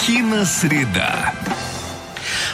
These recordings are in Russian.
Киносреда.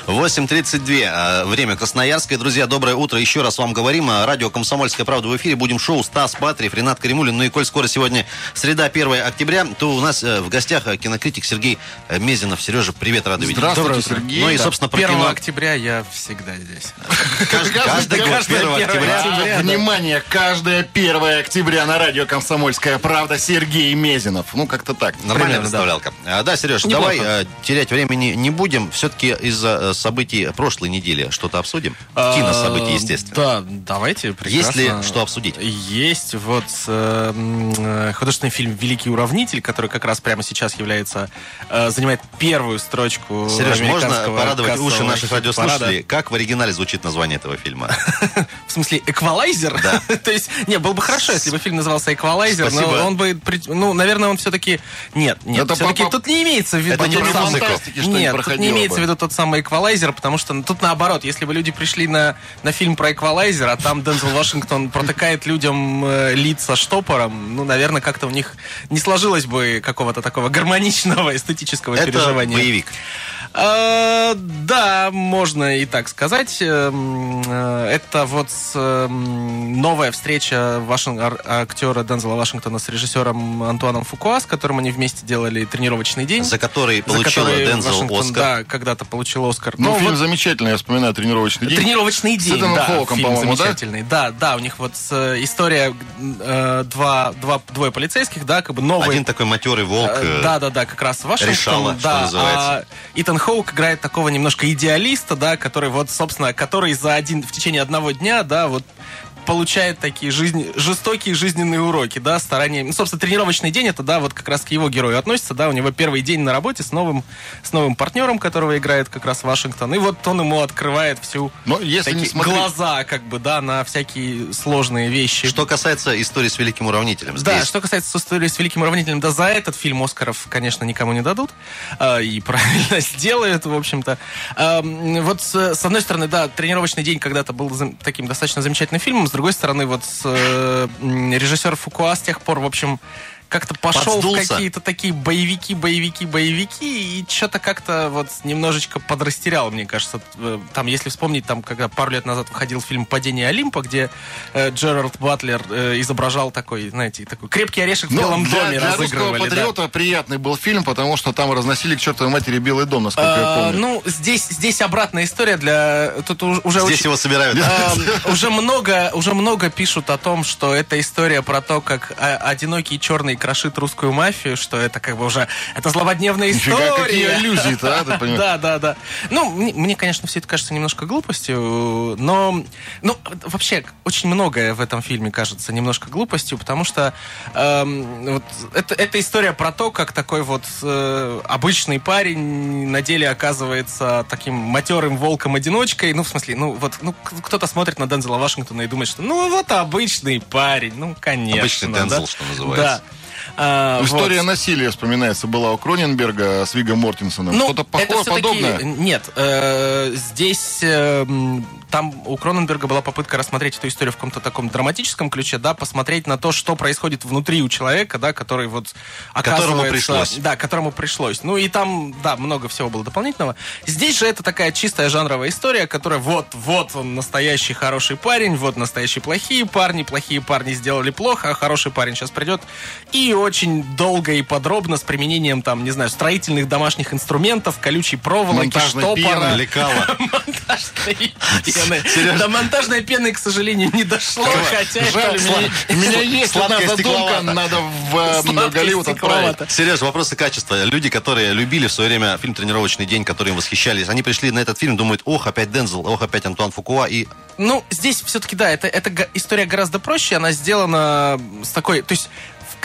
8.32. а, Время Красноярское. Друзья, доброе утро. Еще раз вам говорим. а, Радио «Комсомольская правда» в эфире. Будем шоу Стас Патриев, Ренат Каримулин. Ну и коль скоро сегодня среда, 1 октября, то у нас э, в гостях э, кинокритик Сергей э, Мезенов. Сережа, привет, рады видеть. Здравствуйте. Сергей. Ну и, собственно, про 1 кино. октября я всегда здесь. Каждый, каждый год, 1 1 октября. октября. Внимание, каждое 1 октября на радио «Комсомольская правда» Сергей Мезенов. Ну, как-то так. Нормальная представлялка. А, Да, Сереж, давай терять времени не будем. Все-таки из-за э, событий прошлой недели что-то обсудим. Кинособытий, естественно. Да, давайте, прекрасно. Есть ли что обсудить? Есть вот э, художественный фильм «Великий уравнитель», который как раз прямо сейчас является, э, занимает первую строчку Сереж, можно порадовать уши наших радиослушателей? Как в оригинале звучит название этого фильма? В смысле, эквалайзер? Да. То есть, не, было бы хорошо, если бы фильм назывался эквалайзер, но Спасибо. он бы, ну, наверное, он все-таки... Нет, нет, все-таки тут не имеется в виду... Это не. Фантастики Нет, тут не имеется в виду тот самый эквалайзер, потому что ну, тут наоборот, если бы люди пришли на, на фильм про эквалайзер, а там Дензел Вашингтон протыкает людям э, лица штопором, ну, наверное, как-то у них не сложилось бы какого-то такого гармоничного эстетического Это переживания. боевик. Э, Да, можно и так сказать. Эм, э, Это вот эм, новая встреча Вашин- актера Дензела Вашингтона с режиссером Антуаном Фукуа, с которым они вместе делали тренировочный день. За который за получил который Дензел Вашингтон, Оскар. Да, когда-то получил Оскар. Ну, Но фильм вот замечательный, я вспоминаю «Тренировочный день». Тренировочный день, Эденом да, Хоуком, фильм по-моему, да? замечательный. Да? да, у них вот э, история э, два, два, двое полицейских, да, как бы новые Один такой матерый волк. э, да, да, да, как раз Вашингтон. решала, что да, называется. а Итан Хоук играет такого немножко идеалиста, да, который вот, собственно, который за один, в течение одного дня, да, вот получает такие жизнь, жестокие жизненные уроки, да, старания. Ну, собственно, тренировочный день это, да, вот как раз к его герою относится, да, у него первый день на работе с новым, с новым партнером, которого играет как раз Вашингтон, и вот он ему открывает всю Но если не такие смотреть... глаза, как бы, да, на всякие сложные вещи. Что касается истории с великим уравнителем. Да, Здесь что касается истории с Великим Уравнителем, да, за этот фильм Оскаров, конечно, никому не дадут. э, и правильно сделают, в общем-то. Эм, вот, с, с одной стороны, да, «Тренировочный день» когда-то был таким достаточно замечательным фильмом. Другой стороны, вот э, режиссер Фукуа с тех пор, в общем, как-то пошел в Подсдулся. какие-то такие боевики, боевики, боевики, и что-то как-то вот немножечко подрастерял, мне кажется. Э, Там, если вспомнить, там, когда пару лет назад выходил фильм «Падение Олимпа», где э, Джерард Батлер э, изображал такой, знаете, такой крепкий орешек в Ну, Белом для, доме для разыгрывали. да. патриота приятный был фильм, потому что там разносили к чертовой матери Белый дом, насколько я А, помню. ну, здесь, здесь обратная история для... Тут уж- уже здесь очень- его собирают. Эм, уже много, уже много пишут о том, что это история про то, как а, одинокий черный крошит русскую мафию, что это как бы уже это злободневная Нифига, история. какие аллюзии-то, а, ты понимаешь? Да, да, да. Ну, мне, мне, конечно, все это кажется немножко глупостью, но, ну, вообще очень многое в этом фильме кажется немножко глупостью, потому что эм, вот это, это история про то, как такой вот э, обычный парень на деле оказывается таким матерым волком-одиночкой. Ну, в смысле, ну, вот, ну, кто-то смотрит на Дензела Вашингтона и думает, что, ну, вот обычный парень, ну, конечно. Обычный да. Дензел, что называется. Да. А, История вот. насилия вспоминается была у Кроненберга с Вигом Мортенсоном. Ну, Что-то это похоже, всё-таки- подобное. Нет, э, здесь э, там у Кроненберга была попытка рассмотреть эту историю в каком-то таком драматическом ключе, да, посмотреть на то, что происходит внутри у человека, да, который вот Которому оказывается- пришлось. Да, которому пришлось. Ну и там, да, много всего было дополнительного. Здесь же это такая чистая жанровая история, которая вот, вот он настоящий хороший парень, вот настоящие плохие парни, плохие парни сделали плохо, а хороший парень сейчас придет и очень долго и подробно с применением там, не знаю, строительных домашних инструментов, колючей проволоки, Монтажной штопора. пены. Лекала. Монтажной пены. До монтажной пены, к сожалению, не дошло, хотя это- Жаль, у меня, есть одна Сладкая задумка, надо в э, Голливуд отправить. Сереж, вопросы качества. Люди, которые любили в свое время фильм «Тренировочный день», которым восхищались, они пришли на этот фильм, думают, ох, опять Дензел, ох, опять Антуан Фукуа, и Ну, здесь все-таки, да, это, это история гораздо проще, она сделана с такой, то есть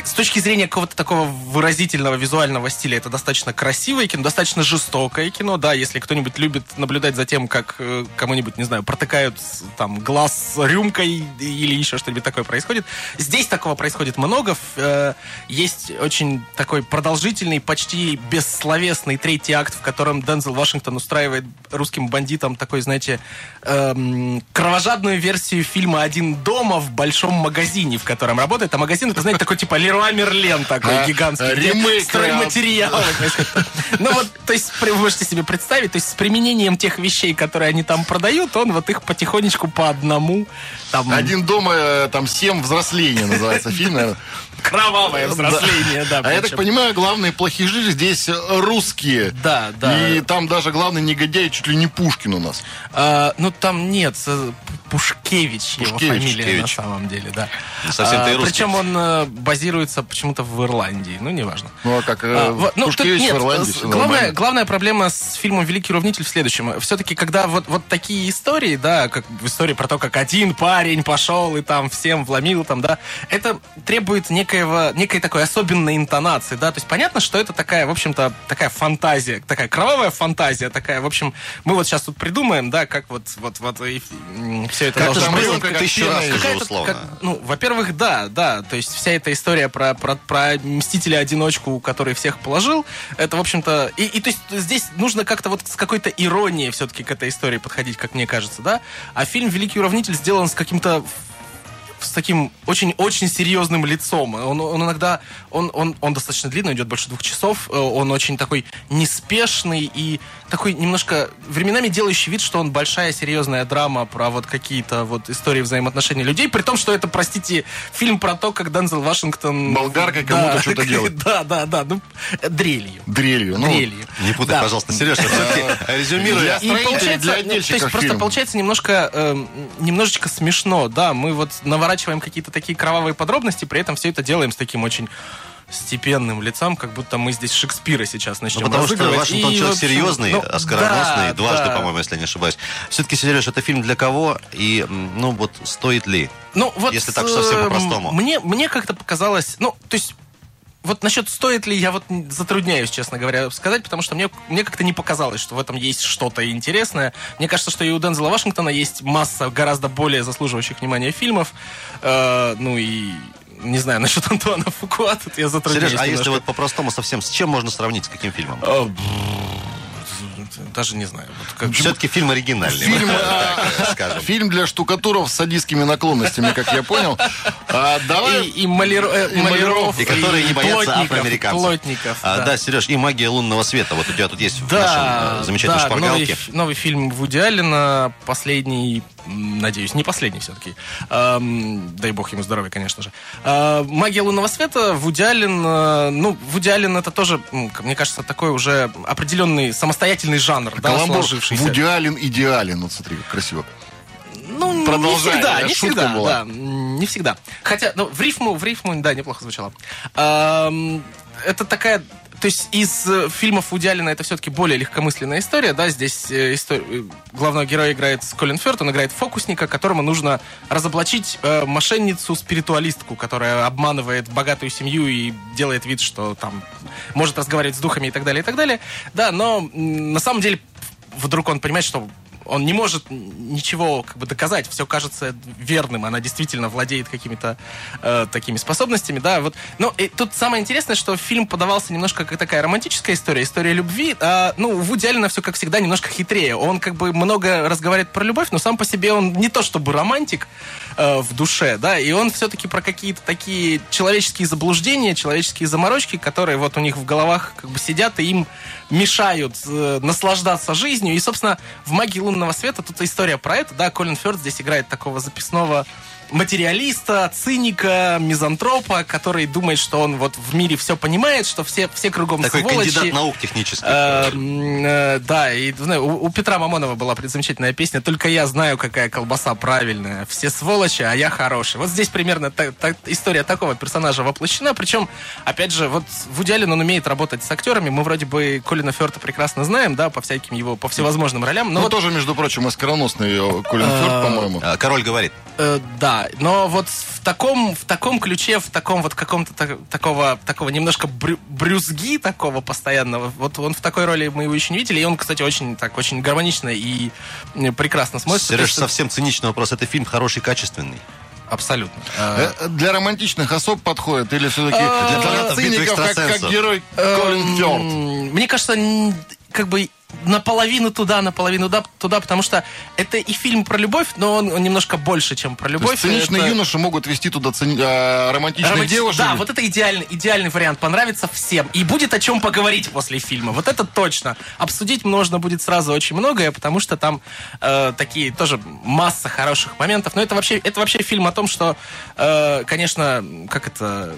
с точки зрения какого-то такого выразительного визуального стиля, это достаточно красивое кино, достаточно жестокое кино, да, если кто-нибудь любит наблюдать за тем, как э, кому-нибудь, не знаю, протыкают там глаз рюмкой или еще что-нибудь такое происходит. Здесь такого происходит много, э, есть очень такой продолжительный, почти бессловесный третий акт, в котором Дензел Вашингтон устраивает русским бандитам такой, знаете, эм, кровожадную версию фильма «Один дома» в большом магазине, в котором работает. А магазин, это, знаете, такой типа Леруа Мерлен такой А, гигантский. а, ремейк, Стройматериалы. Ну вот, то есть вы можете себе представить, то есть с применением тех вещей, которые они там продают, он вот их потихонечку по одному там Один дома, э, там, семь взросления называется фильм, наверное. Кровавое взросление, да. А я так понимаю, главные плохижи здесь русские. Да, да. И там даже главный негодяй чуть ли не Пушкин у нас. А, ну там нет, э, Пушкевич, его фамилия на самом деле, да. Совсем-то и А, русский. Причем он э, базируется почему-то в Ирландии, ну неважно. Ну, а как э, А, ну, Пушкевич в Ирландии, главная, проблема с фильмом «Великий уравнитель» в следующем. Все-таки, когда вот, вот такие истории, да, как в истории про то, как один парень пошел и там всем вломил, там, да, это требует некоего, некой такой особенной интонации, да, то есть понятно, что это такая, в общем-то, такая фантазия, такая кровавая фантазия, такая, в общем, мы вот сейчас тут придумаем, да, как вот, вот, вот, все это Как должно быть. как тысячу раз уже условно. как- ну, во-первых, да, да. То есть вся эта история про, про, про Мстителя-одиночку, который всех положил, это, в общем-то... И, и то есть здесь нужно как-то вот с какой-то иронией все-таки к этой истории подходить, как мне кажется, да? А фильм «Великий уравнитель» сделан с каким-то с таким очень-очень серьезным лицом. Он, он иногда, он, он, он достаточно длинный, идет больше двух часов. Э, Он очень такой неспешный и такой немножко временами делающий вид, что он большая серьезная драма про вот какие-то вот истории взаимоотношений людей, при том, что это, простите, фильм про то, как Дензел Вашингтон... Болгаркой кому-то что-то делает. Да, да, да, ну, дрелью. Дрелью. Ну, дрелью. Не путай, Да. пожалуйста, Сереж, все-таки резюмируя. Я- И получается, для то есть просто получается немножко, эм, немножечко смешно, да, мы вот наворачиваем какие-то такие кровавые подробности, при этом все это делаем с таким очень степенным лицом, как будто мы здесь Шекспира сейчас начнем Ну, потому что. Вашингтон И, человек общем, серьезный, ну, оскароносный, да, дважды, да. по-моему, если я не ошибаюсь. Все-таки, Сереж, это фильм для кого? И, ну, вот, стоит ли? Ну, вот, Если так совсем эм, по-простому. Мне, мне как-то показалось, ну, то есть вот насчет стоит ли, я вот затрудняюсь, честно говоря, сказать, потому что мне, мне как-то не показалось, что в этом есть что-то интересное. Мне кажется, что и у Дензела Вашингтона есть масса гораздо более заслуживающих внимания фильмов. Э, ну и не знаю, насчет Антуана Фукуа, тут я затрудняюсь Сереж, а если немножко. вот по-простому совсем, с чем можно сравнить, с каким фильмом? Э, Даже не знаю. Вот как- Все-таки фильм оригинальный. Фильм, вот а, так скажем. Фильм для штукатуров с садистскими наклонностями, как я понял. А, давай... И, и маляро- э, и маляров, И которые не боятся плотников, афроамериканцев. Плотников, А, да. да, Сереж, и магия лунного света. Вот у тебя тут есть в Да, нашем э, замечательной да, новый, шпаргалке. ф- новый фильм Вуди Аллена, последний, надеюсь, не последний все-таки. Эм, дай бог ему здоровья, конечно же. Э, «Магия лунного света», Вуди Аллен, э, ну, Вуди Аллен это тоже, мне кажется, такой уже определенный самостоятельный жанр, да, Каламбур сложившийся. Вуди Аллен идеален. Вот смотри, как красиво. Ну, не Продолжай, всегда, не всегда, была. да, не всегда. Хотя, ну, в рифму, в рифму, да, неплохо звучало. Эм, это такая, то есть из э, фильмов Вуди это все-таки более легкомысленная история, да, здесь э, истор- э, главного героя играет Колин Фёрд, он играет фокусника, которому нужно разоблачить э, мошенницу-спиритуалистку, которая обманывает богатую семью и делает вид, что там может разговаривать с духами и так далее, и так далее. Да, но на самом деле вдруг он понимает, что он не может ничего как бы доказать, все кажется верным, она действительно владеет какими-то э, такими способностями, да, вот. Но и тут самое интересное, что фильм подавался немножко как такая романтическая история, история любви, а, ну, Вуди Аллена все, как всегда, немножко хитрее. Он как бы много разговаривает про любовь, но сам по себе он не то чтобы романтик э, в душе, да, и он все-таки про какие-то такие человеческие заблуждения, человеческие заморочки, которые вот у них в головах как бы сидят и им мешают э, наслаждаться жизнью. И, собственно, в «Магии лунного света» тут история про это, да, Колин Фёрд здесь играет такого записного материалиста, циника, мизантропа, который думает, что он вот в мире все понимает, что все, все кругом Такой сволочи. кандидат наук технических. Эм, э, Да, и знаю, у, у Петра Мамонова была замечательная песня «Только я знаю, какая колбаса правильная. Все сволочи, а я хороший». Вот здесь примерно та- та- история такого персонажа воплощена. Причем, опять же, вот Вуди Аллен, он умеет работать с актерами. Мы вроде бы Колина Ферта прекрасно знаем, да, по всяким его, по всевозможным ролям. Но Ну, вот, тоже, между прочим, оскароносный э, Колин Фёрд, по-моему. А, Король говорит. э, да, но вот в таком, в таком ключе, в таком вот каком-то та- такого, такого немножко брю- брюзги такого постоянного, вот он в такой роли мы его еще не видели, и он, кстати, очень так, очень гармонично и прекрасно смотрится. Сереж, совсем циничный вопрос. Это фильм хороший, качественный. Абсолютно. Э, Э, Для романтичных особ подходит или все-таки А, для фанатов «Битвы циников, как, как экстрасенсов». герой Колин Фёрд? Эм, Мне кажется, как бы наполовину туда, наполовину туда, туда, потому что это и фильм про любовь, но он, он немножко больше, чем про То любовь. есть циничные Это- юноши могут вести туда цини- а, романтичных Романтич- девушек. Да, вот это идеальный, идеальный вариант. Понравится всем. И будет о чем поговорить после фильма. Вот это точно. Обсудить можно будет сразу очень многое, потому что там э, такие тоже масса хороших моментов. Но это вообще, это вообще фильм о том, что, э, конечно, как это...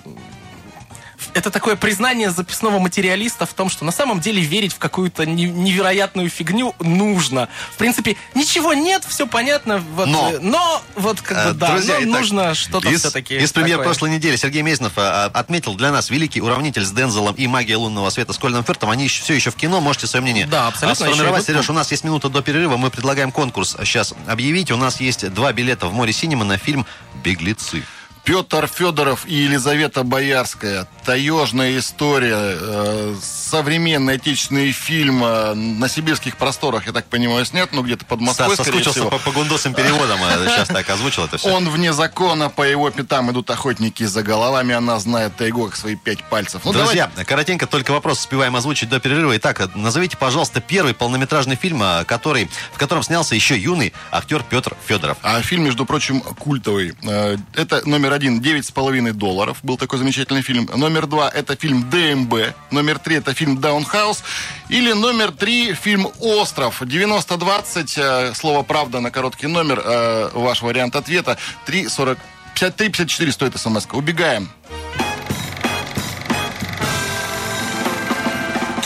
Это такое признание записного материалиста в том, что на самом деле верить в какую-то не- невероятную фигню нужно. В принципе, ничего нет, все понятно. Вот, Но. э, но вот как Э, бы да, друзья, но итак, нужно что-то из, все-таки. Из премьер такое. прошлой недели Сергей Мезенов а, а, отметил для нас великий уравнитель с Дензелом и магия лунного света с Кольным Фертом. Они еще- все еще в кино, можете свое мнение Да, абсолютно, а, сформировать. Сереж, у нас есть минута до перерыва, мы предлагаем конкурс сейчас объявить. У нас есть два билета в море синема на фильм «Беглецы». Петр Федоров и Елизавета Боярская. Таежная история. э, современный отечественный фильм э, на сибирских просторах, я так понимаю, снят, ну где-то под Москвой, Стас соскучился всего. по, по гундосым переводам, а сейчас так озвучил это все. Он вне закона, по его пятам идут охотники за головами, она знает тайгу как свои пять пальцев. Ну, Друзья, коротенько только вопрос успеваем озвучить до перерыва. Итак, назовите, пожалуйста, первый полнометражный фильм, а, который, в котором снялся еще юный актер Петр Федоров. А фильм, между прочим, культовый. Э, Это номер один, девять с половиной долларов. Был такой замечательный фильм. Номер два, это фильм ДМБ. Номер три, это фильм Даунхаус. Или номер три, фильм Остров. 90-20, э, слово правда на короткий номер. э, Ваш вариант ответа. 3,40. 53-54 стоит смс -ка. Убегаем.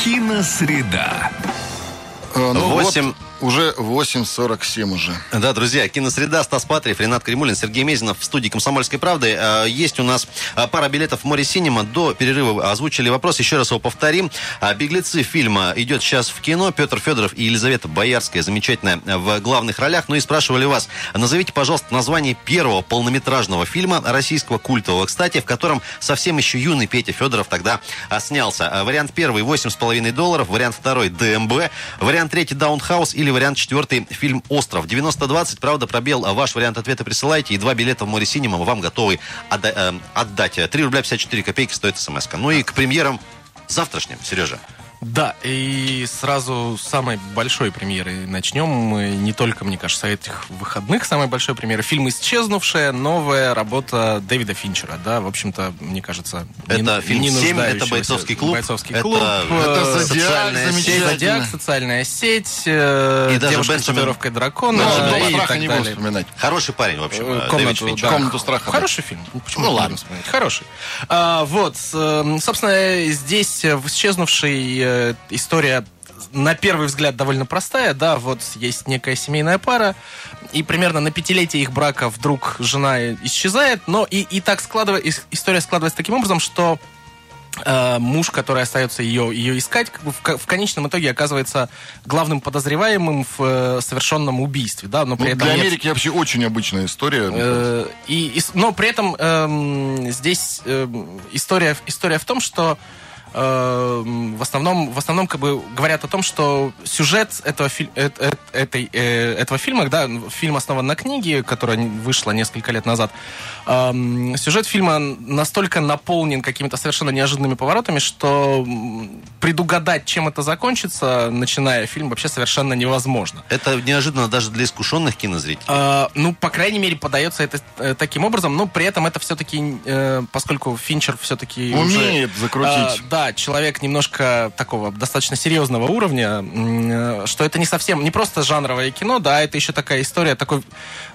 Киносреда. Э, ну вот, Восемь. Уже 8.47 уже. Да, друзья, киносреда, Стас Патриев, Ренат Кремулин, Сергей Мезенов в студии «Комсомольской правды». Э, Есть у нас э, пара билетов в море синема. До перерыва озвучили вопрос, еще раз его повторим. А, «Беглецы» фильма идет сейчас в кино. Петр Федоров и Елизавета Боярская, замечательная, в главных ролях. Ну и спрашивали вас, назовите, пожалуйста, название первого полнометражного фильма российского культового, кстати, в котором совсем еще юный Петя Федоров тогда а, снялся. А, Вариант первый 8,5 долларов, вариант второй ДМБ, вариант третий Даунхаус или вариант четвертый фильм Остров. 90-20, правда, пробел. А Ваш вариант ответа присылайте, и два билета в море синема вам готовы э, отдать. 3 рубля 54 копейки стоит смс -ка. Ну и к премьерам завтрашним, Сережа. Да, и сразу с самой большой премьеры начнем. Мы не только, мне кажется, этих выходных самой большой премьеры. Фильм «Исчезнувшая», новая работа Дэвида Финчера, да, в общем-то, мне кажется, не- Это фильм не 7, это бойцовский клуб. Бойцовский Это- клуб. Это э, «Зодиак» социальная сеть. замечательно. Зодиак, социальная сеть, э, И даже девушка с Бенджамин- татуировкой дракона, Ну, Бенджамин да, «Дом и страха» так не будем далее. вспоминать. Хороший парень, в общем, Э, э, комнату, Дэвид да. «Комнату страха», да. Хороший фильм. Ну, Почему Ну, не ладно. Хороший. А, вот, э, собственно, здесь э, в исчезнувшей э, история на первый взгляд довольно простая, да, вот есть некая семейная пара, и примерно на пятилетие их брака вдруг жена исчезает, но и, и так складывается, история складывается таким образом, что э, муж, который остается ее, ее искать, как бы в, в конечном итоге оказывается главным подозреваемым в э, совершенном убийстве, да, но при Ну, этом для нет- Америки вообще очень обычная история. Э, и, и но при этом эм, здесь эм, история, история в том, что эм, в основном, в основном как бы говорят о том, что сюжет этого, филь- э- э- этой, э, этого фильма, да, фильм основан на книге, которая вышла несколько лет назад, эм, сюжет фильма настолько наполнен какими-то совершенно неожиданными поворотами, что предугадать, чем это закончится, начиная фильм, вообще совершенно невозможно. Это неожиданно даже для искушенных кинозрителей. А, ну, по крайней мере, подается это э, таким образом, но при этом это все-таки, э, поскольку Финчер все-таки Умеет закрутить. да, человек немножко такого достаточно серьезного уровня, что это не совсем, не просто жанровое кино, да, это еще такая история, такой,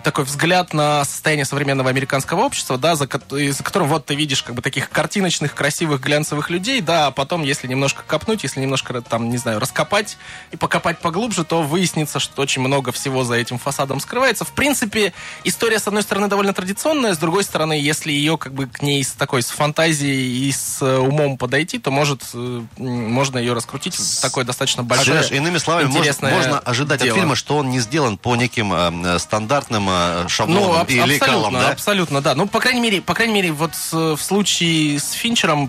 такой взгляд на состояние современного американского общества, да, за, за которым вот ты видишь как бы таких картиночных, красивых, глянцевых людей, да, а потом, если немножко копнуть, если немножко там, не знаю, раскопать и покопать поглубже, то выяснится, что очень много всего за этим фасадом скрывается. В принципе, история, с одной стороны, довольно традиционная, с другой стороны, если ее как бы к ней с такой, с фантазией и с э, умом подойти, то может, э, можно ее раскрутить в такое достаточно большое, Знаешь, иными словами, можно, можно ожидать дело. от фильма, что он не сделан по неким э, стандартным э, шаблонам Ну, аб- и лекалам, абсолютно, да? абсолютно, да. Ну, по крайней мере, по крайней мере, вот э, в случае с Финчером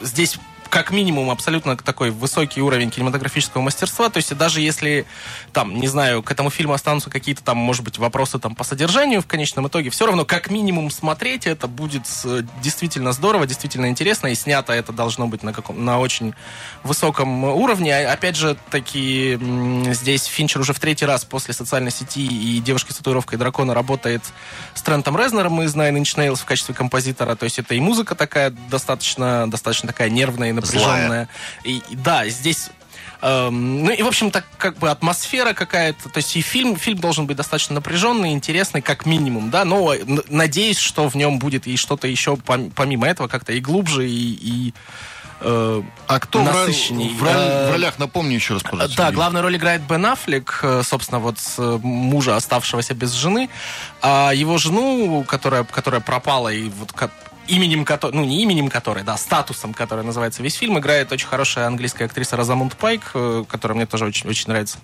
здесь как минимум абсолютно такой высокий уровень кинематографического мастерства. То есть даже если там, не знаю, к этому фильму останутся какие-то там, может быть, вопросы там по содержанию в конечном итоге, все равно как минимум смотреть это будет э, действительно здорово, действительно интересно, и снято это должно быть на, каком, на очень высоком уровне. А, опять же, таки здесь Финчер уже в третий раз после социальной сети и девушки с татуировкой дракона работает с Трентом Резнером из Nine Inch Nails в качестве композитора. То есть это и музыка такая достаточно, достаточно такая нервная напряженная. И, и да, здесь Эм, ну и, в общем, так как бы атмосфера какая-то, то есть и фильм, фильм должен быть достаточно напряженный, интересный, как минимум, да, но надеюсь, что в нем будет и что-то еще помимо этого как-то и глубже, и, и э, а кто насыщенней. В, роль, в э, ролях, напомню еще раз, пожалуйста. Да, главную роль играет Бен Аффлек, э, собственно, вот мужа, оставшегося без жены. А его жену, которая, которая пропала и вот именем которой, ну не именем которой, да, статусом, который называется весь фильм, играет очень хорошая английская актриса Розамунд Пайк, э, которая мне тоже очень, очень нравится.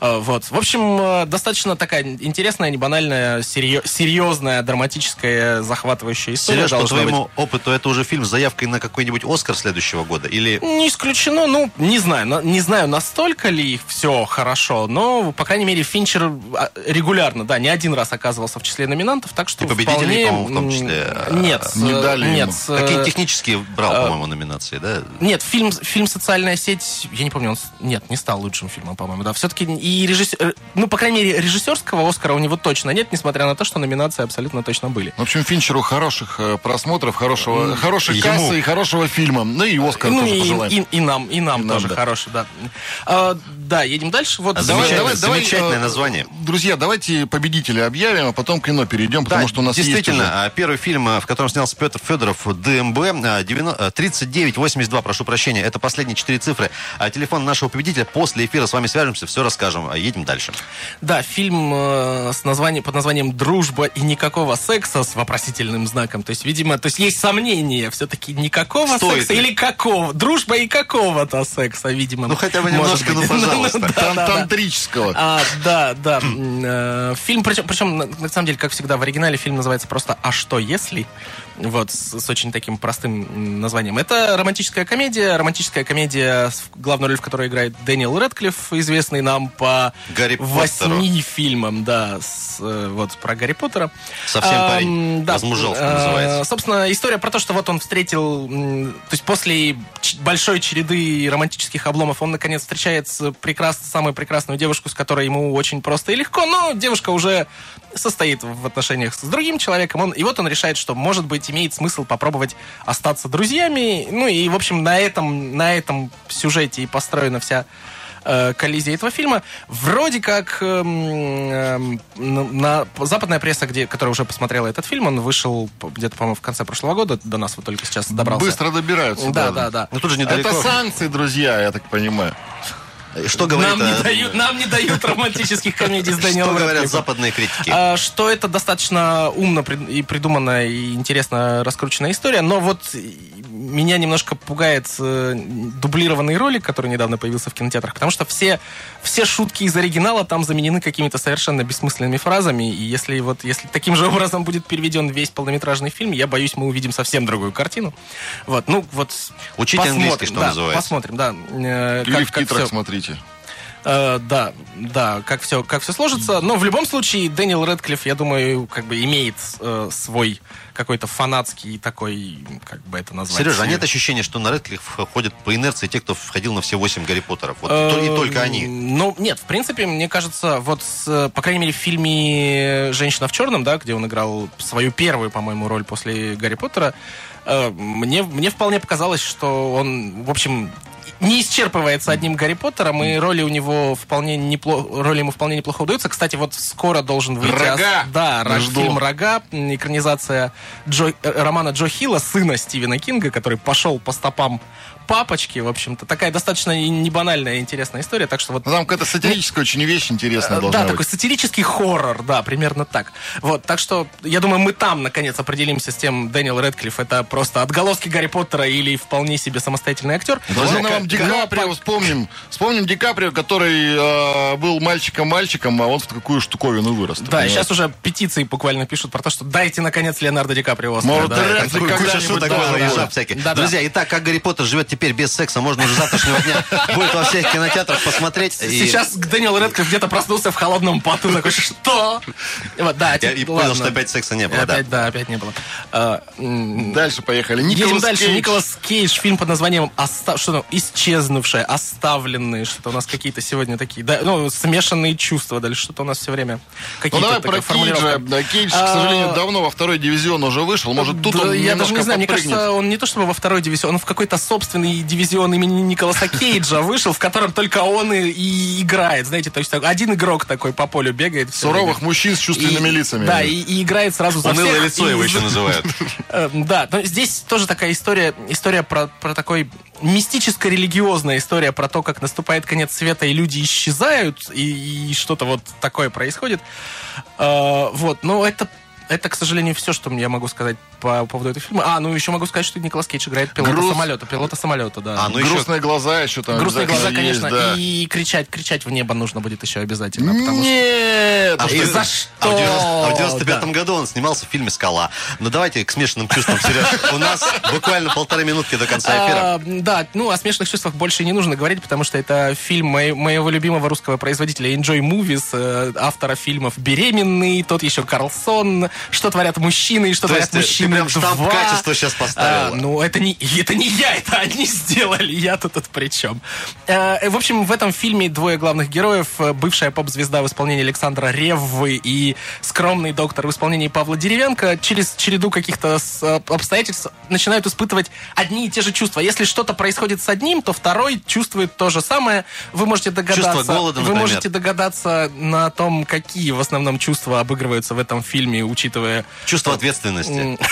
Э, вот. В общем, э, достаточно такая интересная, небанальная, серьез, серьезная, драматическая, захватывающая история. Сереж, по твоему быть. опыту, это уже фильм с заявкой на какой-нибудь Оскар следующего года? Или... Не исключено, ну, не знаю. Не знаю, настолько ли все хорошо, но, по крайней мере, Финчер а, регулярно, да, не один раз оказывался в числе номинантов, так что И победителей, вполне... по-моему, в том числе. Нет. Не дали нет. Ему. Какие технические брал, по-моему, номинации, да? Нет, фильм, фильм «Социальная сеть», я не помню, он, нет, не стал лучшим фильмом, по-моему, да. Все-таки и режиссер, ну, по крайней мере, режиссерского Оскара у него точно нет, несмотря на то, что номинации абсолютно точно были. В общем, Финчеру хороших э, просмотров, хорошего, хорошей Ему. кассы и хорошего фильма. Ну и Оскар ну, тоже и, пожелаем. И, и нам, и нам и тоже нам, да. хороший, да. А, да, едем дальше. Вот, а давай, давай, замечательное давай, название. Друзья, давайте победителя объявим, а потом к кино перейдем, потому да, что у нас действительно, есть уже... первый фильм, в котором снялся Петр Федоров, ДМБ, 3982, прошу прощения, это последние четыре цифры. А телефон нашего победителя после эфира с вами свяжемся, все расскажем. Едем дальше. Да, фильм э, с названием, под названием «Дружба и никакого секса» с вопросительным знаком. То есть, видимо, то есть есть сомнения все-таки никакого Стоит секса ли? или какого? Дружба и какого-то секса, видимо. Ну, хотя бы немножко, ну, пожалуйста. Тантрического. А, да, да. Э, фильм, причем, причем, на самом деле, как всегда, в оригинале фильм называется просто «А что если?» Вот, с, с очень таким простым названием. Это романтическая комедия. Романтическая комедия, главную роль в которой играет Дэниел Рэдклифф, известный нам по Гарри восьми фильмам, да, с, э, вот про Гарри Поттера. Совсем а, парень. Да, Возмужал, что называется. Собственно, история про то, что вот он встретил, то есть после большой череды романтических обломов, он наконец встречает прекрас, самую прекрасную девушку, с которой ему очень просто и легко, но девушка уже состоит в отношениях с другим человеком, он, и вот он решает, что, может быть, имеет смысл попробовать остаться друзьями. Ну и, в общем, на этом, на этом сюжете и построена вся э, коллизия этого фильма. Вроде как э, э, на, западная пресса, где, которая уже посмотрела этот фильм, он вышел где-то, по-моему, в конце прошлого года, до нас вот только сейчас добрался. Быстро добираются. Да, да, да. да. Но тут же недалеко. Это санкции, друзья, я так понимаю. Что говорит... Нам не, дают, нам не дают романтических комедий с Дэниелом Что говорят западные критики? А, что это достаточно умно и придуманная и интересно раскрученная история, но вот меня немножко пугает э, дублированный ролик, который недавно появился в кинотеатрах, потому что все, все шутки из оригинала там заменены какими-то совершенно бессмысленными фразами, и если вот если таким же образом будет переведен весь полнометражный фильм, я боюсь, мы увидим совсем другую картину. Вот, ну вот. Учите английский, что да, называется. Посмотрим, да. Э, Или как, в титрах все... смотрите. Э, да, да, как все, как все сложится. Но в любом случае Дэниел Редклифф, я думаю, как бы имеет э, свой какой-то фанатский такой, как бы это назвать. Сережа, а нет ощущения, что на Редклифф ходят по инерции те, кто входил на все восемь Гарри Поттеров? Вот э, и только они. Ну, нет, в принципе, мне кажется, вот, по крайней мере, в фильме «Женщина в черном», да, где он играл свою первую, по-моему, роль после Гарри Поттера, э, мне, мне вполне показалось, что он, в общем, не исчерпывается одним Гарри Поттером, и роли у него вполне неплохо, роли ему вполне неплохо удаются. Кстати, вот скоро должен выйти... Рога! Да, рог, фильм «Рога», экранизация Джо, э, романа Джо Хилла, сына Стивена Кинга, который пошел по стопам папочки, в общем-то. Такая достаточно не банальная интересная история, так что вот... Ну, там какая-то сатирическая очень вещь интересная э, должна Да, быть. такой сатирический хоррор, да, примерно так. Вот, так что я думаю, мы там, наконец, определимся с тем, Дэниел Редклифф, это просто отголоски Гарри Поттера или вполне себе самостоятельный актер. Друзья, вам Ди Каприо, вспомним. Вспомним Ди Каприо, который э, был мальчиком-мальчиком, а он в такую штуковину вырос. Да, и сейчас уже петиции буквально пишут про то, что дайте, наконец, Леонардо Ди Каприо Оскар. Может, да, Куча когда-нибудь да, да. Да-да. Друзья, итак, как Гарри Поттер живет теперь без секса, можно уже завтрашнего дня будет во всех кинотеатрах посмотреть. И- Сейчас Дэниел Рэдклифф где-то проснулся в холодном поту, такой, что? Вот, да, Я теперь- и понял, что опять секса не было, да. Опять, да, опять не было. А, Дальше поехали. Едем Николас дальше. Кейдж. Николас Кейдж, фильм под названием «Оста- что там, «Исчезнувшее», «Оставленные», что-то у нас какие-то сегодня такие, да, ну, смешанные чувства, дальше что-то у нас все время Ну какие-то давай такая про. Кейджа. Да, Кейдж, к А, сожалению, давно во второй дивизион уже вышел. Может, тут Да, он я даже не знаю, мне подпрыгнет. кажется, он не то чтобы во второй дивизион, он в какой-то собственный дивизион имени Николаса Кейджа вышел, в котором только он и, и играет, знаете, то есть один игрок такой по полю бегает. Суровых мужчин с чувственными И- лицами. Да, и, и играет сразу за Унылое всех. лицо и его еще называют. Э, Да, но здесь тоже такая история, история про, про такой мистическо-религиозная история про то, как наступает конец света, и люди исчезают, и, и что-то вот такое происходит. Э, вот, но это, это, к сожалению, все, что я могу сказать по поводу этого фильма. А, ну еще могу сказать, что Николас Кейдж играет пилота Груз- самолета. Пилота самолета, да. А, ну еще Грустные глаза еще там Грустные глаза, конечно, есть, да. и кричать, кричать в небо нужно будет еще обязательно, потому что... Нет! А за 90 что? А в 90 а в 95 Да. году он снимался в фильме «Скала». Ну давайте к смешанным чувствам, Сереж. У нас буквально полторы минутки до конца эфира. А, да, ну о смешных чувствах больше не нужно говорить, потому что это фильм моего любимого русского производителя Enjoy Movies, э, автора фильмов «Беременный», тот еще Карлсон, «Что творят мужчины» и «Что То творят есть ты прям штамп 2». качества сейчас поставила. А, ну, это не, это не я, это они сделали, я-то тут при чем. Э, в общем, в этом фильме двое главных героев, э, бывшая поп-звезда в исполнении Александра Реввы и скромный доктор в исполнении Павла Деревянко, через череду каких-то э, обстоятельств начинают испытывать одни и те же чувства. Если что-то происходит с одним, то второй чувствует то же самое. Вы можете догадаться... Чувство голода, Вы например. можете догадаться на том, какие в основном чувства обыгрываются в этом фильме, учитывая Чувство ответственности.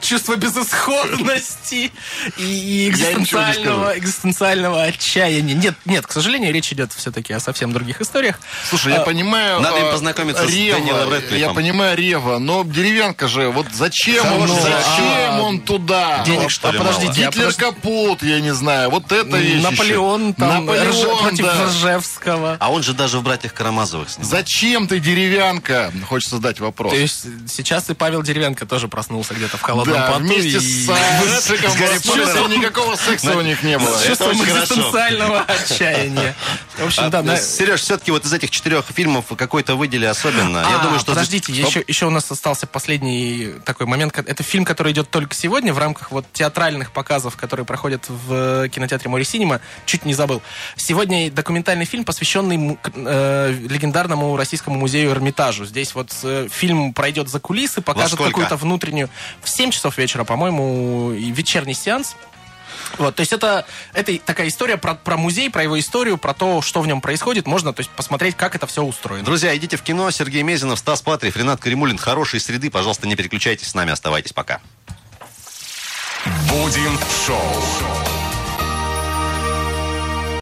чувство безысходности и, экзистенциального, экзистенциального отчаяния. Нет, нет, к сожалению, речь идет все-таки о совсем других историях. Слушай, я А, понимаю... надо им а, познакомиться с Рева, Дэниелом Рэдклиффом. Я понимаю Рева, но деревянка же, вот зачем он, зачем а, он туда? Денег, что ли, а подождите, мало? а Гитлер подожди- капут, я не знаю, вот это вещь Наполеон еще. там против да. Ржевского. А он же даже в «Братьях Карамазовых» снимал. Зачем ты деревянка? Хочется задать вопрос. То есть сейчас и Павел Деревянко тоже проснулся где-то в холодном Да, поту. вместе и- с Рэдшиком С Гарри проснулся, Поттером. и никакого секса у них не было. с чувством экзистенциального отчаяния. В общем, да, Сереж, все-таки вот из этих четырех фильмов какой-то выдели особенно. Я А, думаю, что... подождите, еще, у нас остался последний такой момент. Это фильм, который идет только сегодня в рамках вот театральных показов, которые проходят в кинотеатре Море Синема. Чуть не забыл. Сегодня документальный фильм, посвященный э, легендарному российскому музею Эрмитажу. Здесь вот э, фильм пройдет за кулисы, покажет какую-то внутреннюю... В 7 часов вечера, по-моему, вечерний сеанс. Вот, то есть это, это такая история про, про музей, про его историю, про то, что в нем происходит. Можно то есть, посмотреть, как это все устроено. Друзья, идите в кино. Сергей Мезенов, Стас Патрик, Ренат Каримулин. Хорошей среды. Пожалуйста, не переключайтесь с нами. Оставайтесь пока. Будем шоу.